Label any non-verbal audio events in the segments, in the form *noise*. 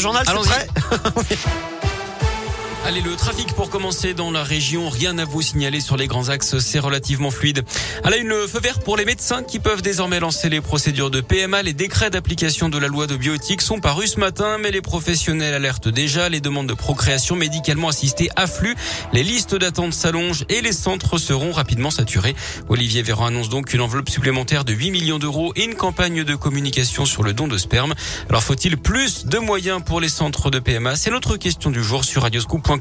Journal, c'est prêt? *laughs* Allez, le trafic pour commencer dans la région. Rien à vous signaler sur les grands axes. C'est relativement fluide. À la une, feu vert pour les médecins qui peuvent désormais lancer les procédures de PMA. Les décrets d'application de la loi de bioéthique sont parus ce matin, mais les professionnels alertent déjà. Les demandes de procréation médicalement assistée affluent. Les listes d'attente s'allongent et les centres seront rapidement saturés. Olivier Véran annonce donc une enveloppe supplémentaire de 8 millions d'euros et une campagne de communication sur le don de sperme. Alors faut-il plus de moyens pour les centres de PMA? C'est notre question du jour sur radioscoop.com.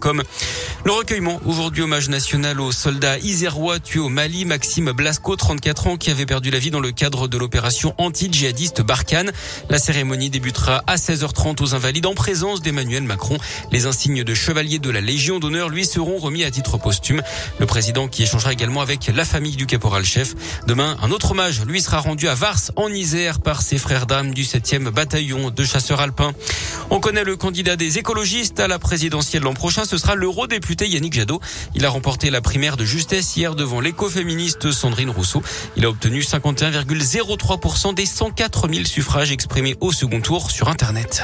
Le recueillement, aujourd'hui hommage national aux soldats isérois tués au Mali, Maxime Blasco, 34 ans, qui avait perdu la vie dans le cadre de l'opération anti-djihadiste Barkhane. La cérémonie débutera à 16h30 aux Invalides en présence d'Emmanuel Macron. Les insignes de chevalier de la Légion d'honneur lui seront remis à titre posthume. Le président qui échangera également avec la famille du caporal-chef. Demain, un autre hommage lui sera rendu à Vars en Isère par ses frères d'armes du 7e bataillon de chasseurs alpins. On connaît le candidat des écologistes à la présidentielle l'an prochain. Ce sera l'eurodéputé Yannick Jadot. Il a remporté la primaire de justesse hier devant l'écoféministe Sandrine Rousseau. Il a obtenu 51,03% des 104 000 suffrages exprimés au second tour sur Internet.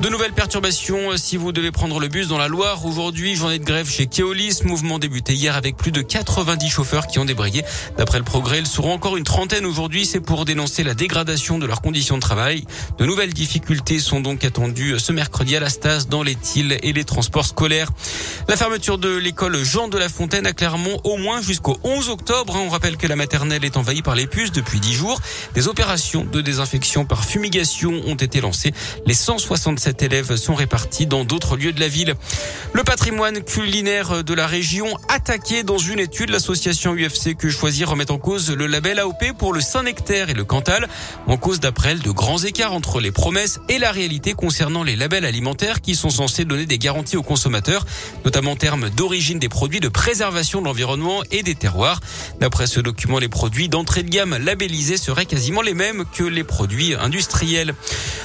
De nouvelles perturbations si vous devez prendre le bus dans la Loire. Aujourd'hui, journée de grève chez Keolis. Mouvement débuté hier avec plus de 90 chauffeurs qui ont débrayé. D'après le progrès, ils seront encore une trentaine aujourd'hui. C'est pour dénoncer la dégradation de leurs conditions de travail. De nouvelles difficultés sont donc attendues ce mercredi à la Stas dans les Tilles et les transports scolaires. La fermeture de l'école Jean de la Fontaine à Clermont au moins jusqu'au 11 octobre. On rappelle que la maternelle est envahie par les puces depuis 10 jours. Des opérations de désinfection par fumigation ont été lancées. Les 167 élèves sont répartis dans d'autres lieux de la ville. Le patrimoine culinaire de la région attaqué dans une étude. L'association UFC que choisir remet en cause le label AOP pour le Saint-Nectaire et le Cantal. En cause d'après elle de grands écarts entre les promesses et la réalité concernant les labels alimentaires qui sont censés donner des garanties aux consommateurs, notamment en termes d'origine des produits, de préservation de l'environnement et des terroirs. D'après ce document, les produits d'entrée de gamme labellisés seraient quasiment les mêmes que les produits industriels.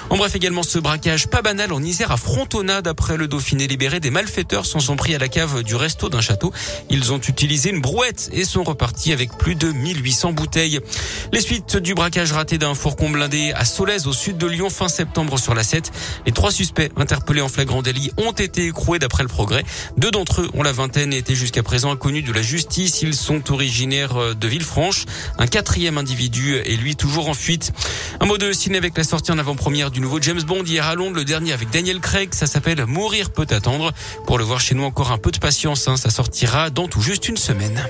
En bref, également ce braquage pas banal en Isère à Frontona. D'après le Dauphiné libéré, des malfaiteurs s'en sont pris à la cave du resto d'un château. Ils ont utilisé une brouette et sont repartis avec plus de 1800 bouteilles. Les suites du braquage raté d'un fourgon blindé à Solèze au sud de Lyon fin septembre sur la 7. Les trois suspects interpellés en flagrant délit ont été écroués d'après le progrès. Deux d'entre eux ont la vingtaine et étaient jusqu'à présent inconnus de la justice. Ils sont originaires de Villefranche. Un quatrième individu est lui toujours en fuite. Un mot de ciné avec la sortie en avant-première du nouveau James Bond hier à Londres, avec Daniel Craig. Ça s'appelle Mourir peut attendre. Pour le voir chez nous, encore un peu de patience. Hein. Ça sortira dans tout juste une semaine.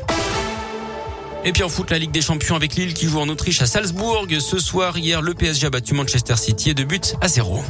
Et puis en foot, la Ligue des Champions avec Lille qui joue en Autriche à Salzbourg. Ce soir, hier, le PSG a battu Manchester City et de but à zéro.